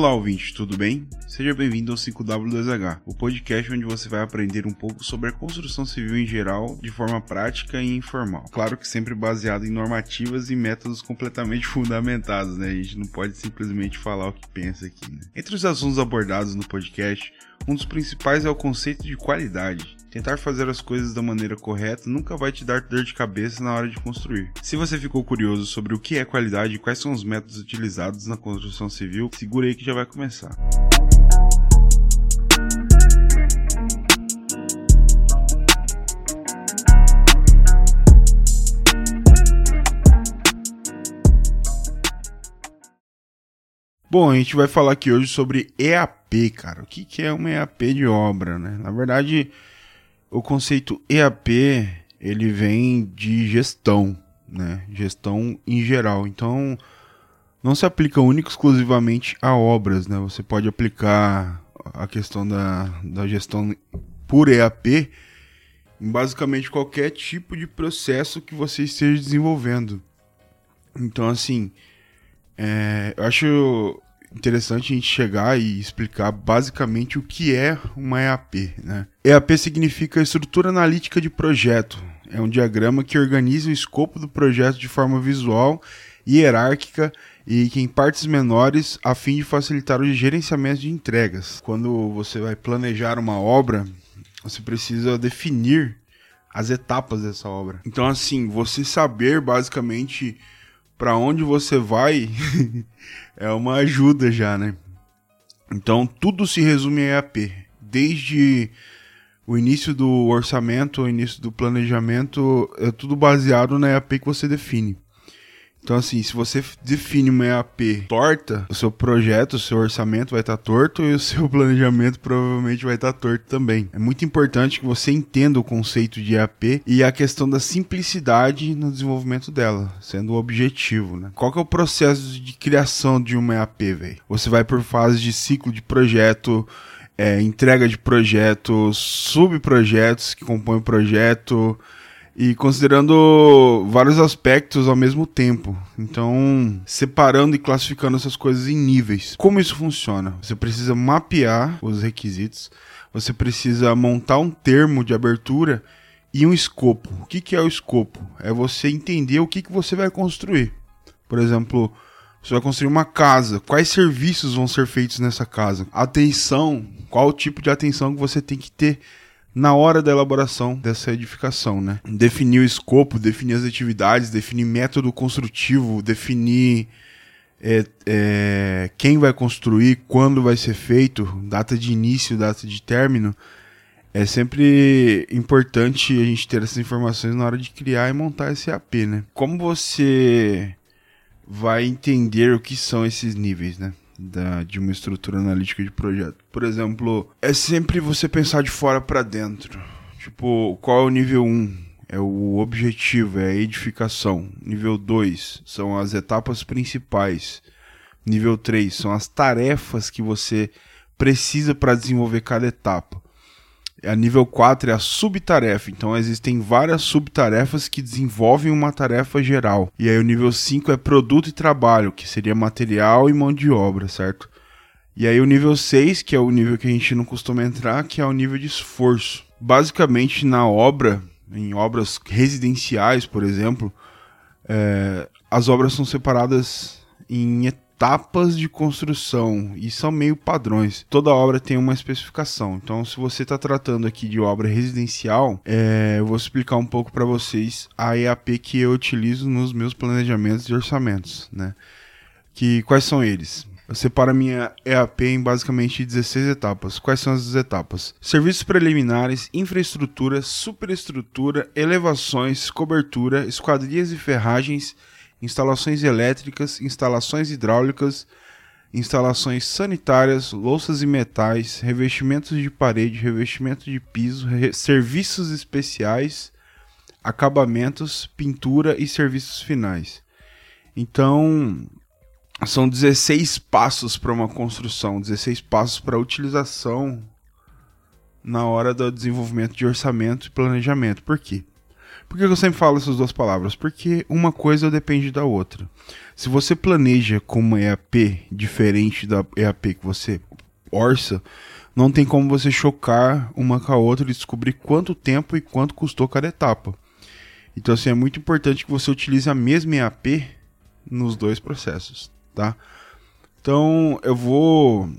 Olá, ouvinte, tudo bem? Seja bem-vindo ao 5W2H, o podcast onde você vai aprender um pouco sobre a construção civil em geral, de forma prática e informal. Claro que sempre baseado em normativas e métodos completamente fundamentados, né? A gente não pode simplesmente falar o que pensa aqui. Né? Entre os assuntos abordados no podcast, um dos principais é o conceito de qualidade. Tentar fazer as coisas da maneira correta nunca vai te dar dor de cabeça na hora de construir. Se você ficou curioso sobre o que é qualidade e quais são os métodos utilizados na construção civil, segura aí que já vai começar. Bom, a gente vai falar aqui hoje sobre EAP, cara. O que, que é uma EAP de obra, né? Na verdade, o conceito EAP, ele vem de gestão, né? Gestão em geral. Então, não se aplica único exclusivamente a obras, né? Você pode aplicar a questão da, da gestão por EAP em basicamente qualquer tipo de processo que você esteja desenvolvendo. Então, assim, é, eu acho interessante a gente chegar e explicar basicamente o que é uma EAP. Né? EAP significa Estrutura Analítica de Projeto. É um diagrama que organiza o escopo do projeto de forma visual hierárquica e que em partes menores a fim de facilitar o gerenciamento de entregas. Quando você vai planejar uma obra, você precisa definir as etapas dessa obra. Então assim, você saber basicamente para onde você vai é uma ajuda já, né? Então tudo se resume a EAP, desde o início do orçamento, o início do planejamento, é tudo baseado na EAP que você define. Então, assim, se você define uma EAP torta, o seu projeto, o seu orçamento vai estar tá torto e o seu planejamento provavelmente vai estar tá torto também. É muito importante que você entenda o conceito de EAP e a questão da simplicidade no desenvolvimento dela, sendo o objetivo, né? Qual que é o processo de criação de uma EAP, velho? Você vai por fases de ciclo de projeto, é, entrega de projetos, subprojetos que compõem o projeto, e considerando vários aspectos ao mesmo tempo. Então, separando e classificando essas coisas em níveis. Como isso funciona? Você precisa mapear os requisitos, você precisa montar um termo de abertura e um escopo. O que, que é o escopo? É você entender o que, que você vai construir. Por exemplo, você vai construir uma casa. Quais serviços vão ser feitos nessa casa? Atenção. Qual o tipo de atenção que você tem que ter na hora da elaboração dessa edificação, né? Definir o escopo, definir as atividades, definir método construtivo, definir é, é, quem vai construir, quando vai ser feito, data de início, data de término. É sempre importante a gente ter essas informações na hora de criar e montar esse AP, né? Como você vai entender o que são esses níveis, né? Da, de uma estrutura analítica de projeto. Por exemplo, é sempre você pensar de fora para dentro. Tipo, qual é o nível 1? É o objetivo, é a edificação. Nível 2 são as etapas principais. Nível 3 são as tarefas que você precisa para desenvolver cada etapa. A nível 4 é a subtarefa. Então existem várias subtarefas que desenvolvem uma tarefa geral. E aí o nível 5 é produto e trabalho, que seria material e mão de obra, certo? E aí o nível 6, que é o nível que a gente não costuma entrar, que é o nível de esforço. Basicamente na obra, em obras residenciais, por exemplo, é, as obras são separadas em etapas etapas de construção e são meio padrões. Toda obra tem uma especificação. Então, se você está tratando aqui de obra residencial, é, eu vou explicar um pouco para vocês a EAP que eu utilizo nos meus planejamentos e orçamentos, né? Que quais são eles? Eu separo a minha EAP em basicamente 16 etapas. Quais são as etapas? Serviços preliminares, infraestrutura, superestrutura, elevações, cobertura, esquadrias e ferragens, instalações elétricas, instalações hidráulicas, instalações sanitárias, louças e metais, revestimentos de parede, revestimento de piso, re serviços especiais, acabamentos, pintura e serviços finais. Então, são 16 passos para uma construção, 16 passos para utilização na hora do desenvolvimento de orçamento e planejamento. Por quê? Por que eu sempre falo essas duas palavras? Porque uma coisa depende da outra. Se você planeja com uma EAP diferente da EAP que você orça, não tem como você chocar uma com a outra e descobrir quanto tempo e quanto custou cada etapa. Então, assim, é muito importante que você utilize a mesma EAP nos dois processos, tá? Então, eu vou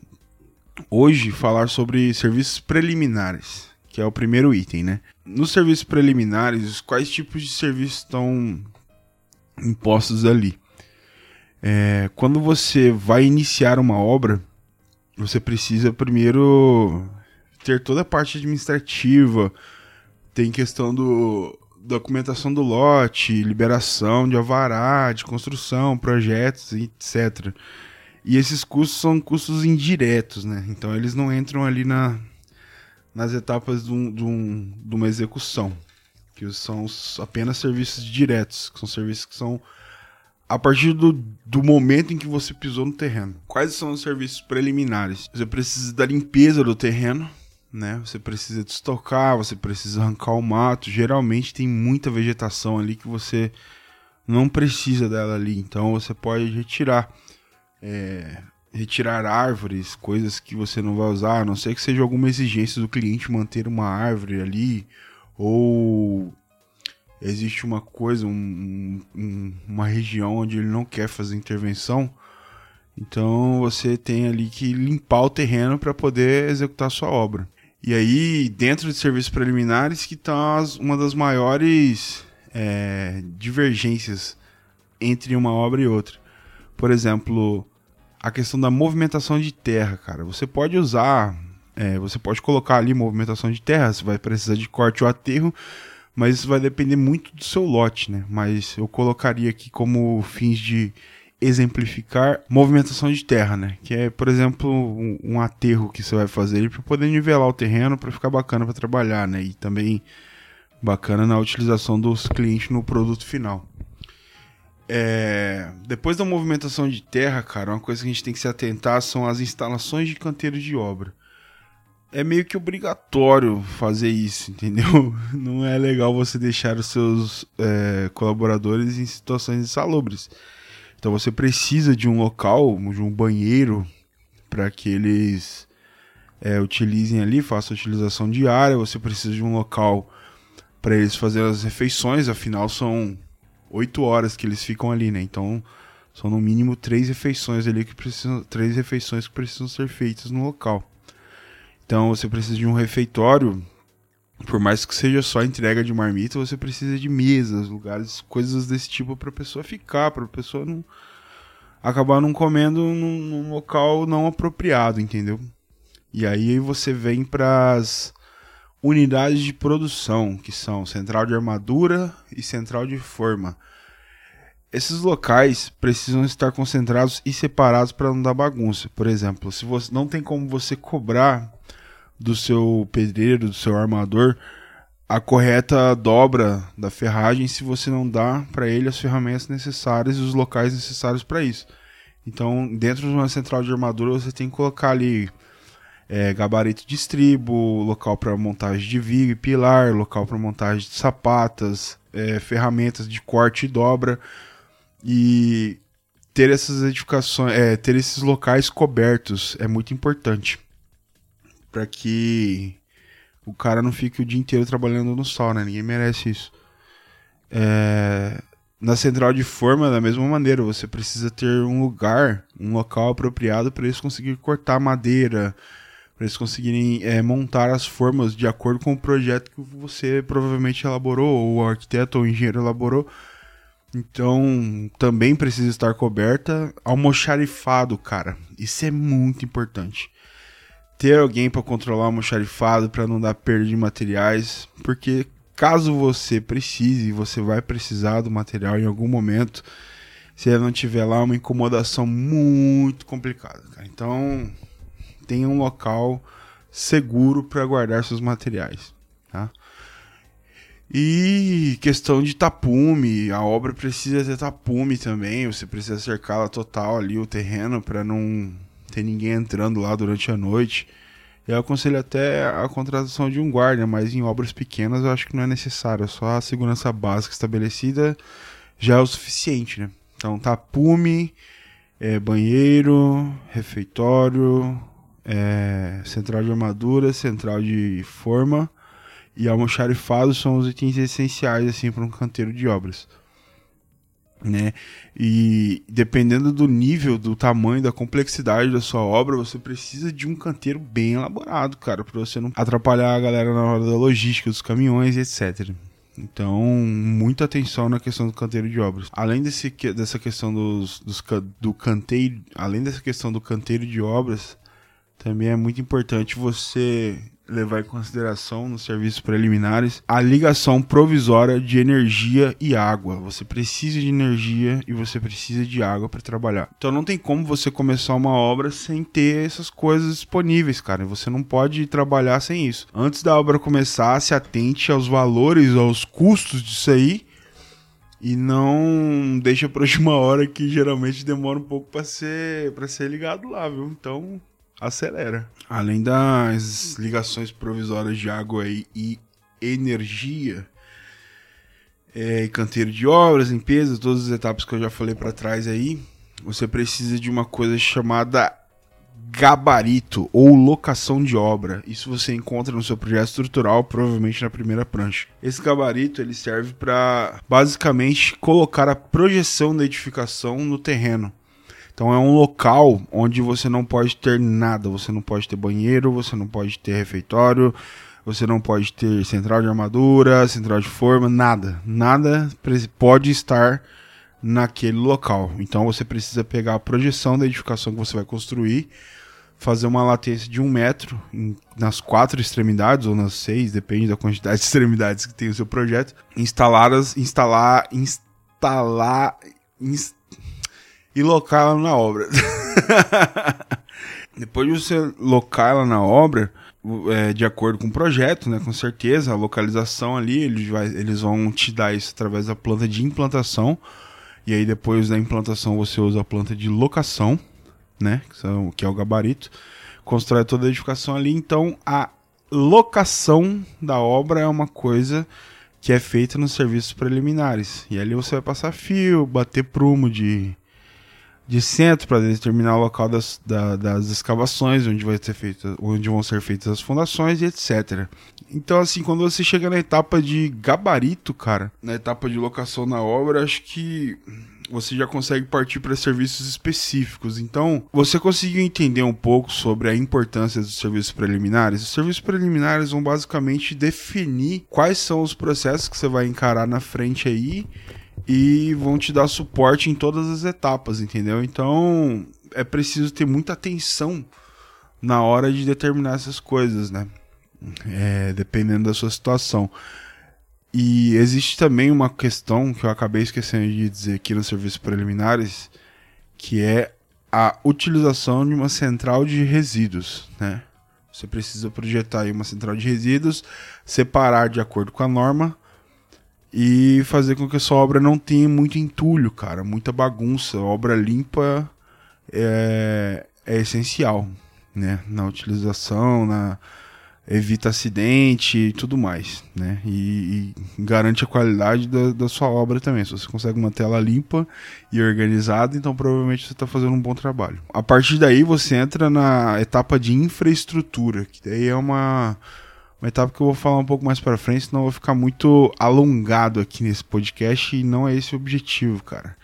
hoje falar sobre serviços preliminares, que é o primeiro item, né? Nos serviços preliminares, quais tipos de serviços estão impostos ali? É, quando você vai iniciar uma obra, você precisa primeiro ter toda a parte administrativa, tem questão do documentação do lote, liberação de alvará, de construção, projetos, etc. E esses custos são custos indiretos, né? Então eles não entram ali na, nas etapas de, um, de, um, de uma execução, que são apenas serviços diretos, que são serviços que são a partir do, do momento em que você pisou no terreno. Quais são os serviços preliminares? Você precisa da limpeza do terreno, né? Você precisa estocar, você precisa arrancar o mato. Geralmente tem muita vegetação ali que você não precisa dela ali, então você pode retirar. É, retirar árvores, coisas que você não vai usar, a não ser que seja alguma exigência do cliente manter uma árvore ali, ou existe uma coisa, um, um, uma região onde ele não quer fazer intervenção, então você tem ali que limpar o terreno para poder executar sua obra. E aí, dentro de serviços preliminares, que está uma das maiores é, divergências entre uma obra e outra. Por exemplo, a questão da movimentação de terra, cara. Você pode usar, é, você pode colocar ali movimentação de terra, você vai precisar de corte ou aterro, mas isso vai depender muito do seu lote, né? Mas eu colocaria aqui como fins de exemplificar movimentação de terra, né? Que é, por exemplo, um, um aterro que você vai fazer para poder nivelar o terreno para ficar bacana para trabalhar, né? E também bacana na utilização dos clientes no produto final. É... Depois da movimentação de terra, cara, uma coisa que a gente tem que se atentar são as instalações de canteiro de obra é meio que obrigatório fazer isso, entendeu? Não é legal você deixar os seus é, colaboradores em situações insalubres. Então você precisa de um local, de um banheiro, para que eles é, utilizem ali, façam utilização diária. Você precisa de um local para eles fazerem as refeições, afinal são oito horas que eles ficam ali, né? Então são no mínimo três refeições ali que precisam, três refeições que precisam ser feitas no local. Então você precisa de um refeitório, por mais que seja só entrega de marmita, você precisa de mesas, lugares, coisas desse tipo para a pessoa ficar, para a pessoa não acabar não comendo num, num, local não apropriado, entendeu? E aí você vem para as unidades de produção, que são central de armadura e central de forma. Esses locais precisam estar concentrados e separados para não dar bagunça. Por exemplo, se você não tem como você cobrar do seu pedreiro, do seu armador, a correta dobra da ferragem se você não dá para ele as ferramentas necessárias e os locais necessários para isso. Então, dentro de uma central de armadura, você tem que colocar ali é, gabarito de estribo, local para montagem de viga e pilar, local para montagem de sapatas, é, ferramentas de corte e dobra e ter essas edificações, é, ter esses locais cobertos é muito importante para que o cara não fique o dia inteiro trabalhando no sol, né? Ninguém merece isso. É... Na central de forma, da mesma maneira, você precisa ter um lugar, um local apropriado para eles conseguirem cortar madeira, para eles conseguirem é, montar as formas de acordo com o projeto que você provavelmente elaborou, ou o arquiteto ou o engenheiro elaborou. Então, também precisa estar coberta. Almoxarifado, cara. Isso é muito importante ter alguém para controlar o almoxarifado para não dar perda de materiais, porque caso você precise, você vai precisar do material em algum momento, se ele não tiver lá, é uma incomodação muito complicada. Cara. Então, tenha um local seguro para guardar seus materiais, tá? E questão de tapume, a obra precisa ter tapume também, você precisa cercá-la total ali o terreno para não ter ninguém entrando lá durante a noite. Eu aconselho até a contratação de um guarda, mas em obras pequenas eu acho que não é necessário. Só a segurança básica estabelecida já é o suficiente, né? Então, tapume, é, banheiro, refeitório, é, central de armadura, central de forma e almoxarifado são os itens essenciais assim para um canteiro de obras né? E dependendo do nível, do tamanho, da complexidade da sua obra, você precisa de um canteiro bem elaborado, cara, para você não atrapalhar a galera na hora da logística dos caminhões, etc. Então, muita atenção na questão do canteiro de obras. Além desse, dessa questão dos, dos, do canteiro, além dessa questão do canteiro de obras, também é muito importante você levar em consideração nos serviços preliminares a ligação provisória de energia e água. Você precisa de energia e você precisa de água para trabalhar. Então não tem como você começar uma obra sem ter essas coisas disponíveis, cara. Você não pode trabalhar sem isso. Antes da obra começar, se atente aos valores, aos custos disso aí e não deixa para última hora que geralmente demora um pouco para ser para ser ligado lá, viu? Então acelera. Além das ligações provisórias de água e, energia, é, canteiro de obras, limpeza, todas as etapas que eu já falei para trás aí, você precisa de uma coisa chamada gabarito ou locação de obra. Isso você encontra no seu projeto estrutural, provavelmente na primeira prancha. Esse gabarito ele serve para basicamente colocar a projeção da edificação no terreno. Então é um local onde você não pode ter nada. Você não pode ter banheiro, você não pode ter refeitório, você não pode ter central de armadura, central de forma, nada. Nada pode estar naquele local. Então você precisa pegar a projeção da edificação que você vai construir, fazer uma latência de um metro em, nas quatro extremidades ou nas seis, depende da quantidade de extremidades que tem o seu projeto, instalar as, instalar, instalar, instalar e locar ela na obra. Depois de você locar ela na obra, é, de acordo com o projeto, né, com certeza, a localização ali, eles, vai, eles vão te dar isso através da planta de implantação. E aí depois da implantação você usa a planta de locação, né, que, são, que é o gabarito. Constrói toda a edificação ali. Então a locação da obra é uma coisa que é feita nos serviços preliminares. E ali você vai passar fio, bater prumo de de centro para determinar o local das, da, das escavações, onde, vai ser feita, onde vão ser feitas as fundações e etc. Então, assim, quando você chega na etapa de gabarito, cara, na etapa de locação na obra, acho que você já consegue partir para serviços específicos. Então, você conseguiu entender um pouco sobre a importância dos serviços preliminares? Os serviços preliminares vão basicamente definir quais são os processos que você vai encarar na frente aí e vão te dar suporte em todas as etapas, entendeu? Então é preciso ter muita atenção na hora de determinar essas coisas, né? É, dependendo da sua situação. E existe também uma questão que eu acabei esquecendo de dizer aqui nos serviços preliminares, que é a utilização de uma central de resíduos, né? Você precisa projetar aí uma central de resíduos, separar de acordo com a norma e fazer com que a sua obra não tenha muito entulho, cara, muita bagunça. Obra limpa é, é essencial, né? Na utilização, na evita acidente e tudo mais, né? E, e garante a qualidade da, da, sua obra também. Se você consegue manter ela limpa e organizada, então provavelmente você está fazendo um bom trabalho. A partir daí você entra na etapa de infraestrutura, que daí é uma uma etapa que eu vou falar um pouco mais para frente, senão eu vou ficar muito alongado aqui nesse podcast e não é esse o objetivo, cara.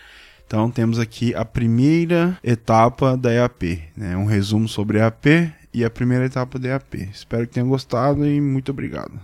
Então temos aqui a primeira etapa da EAP, né? um resumo sobre a EAP e a primeira etapa da EAP. Espero que tenham gostado e muito obrigado.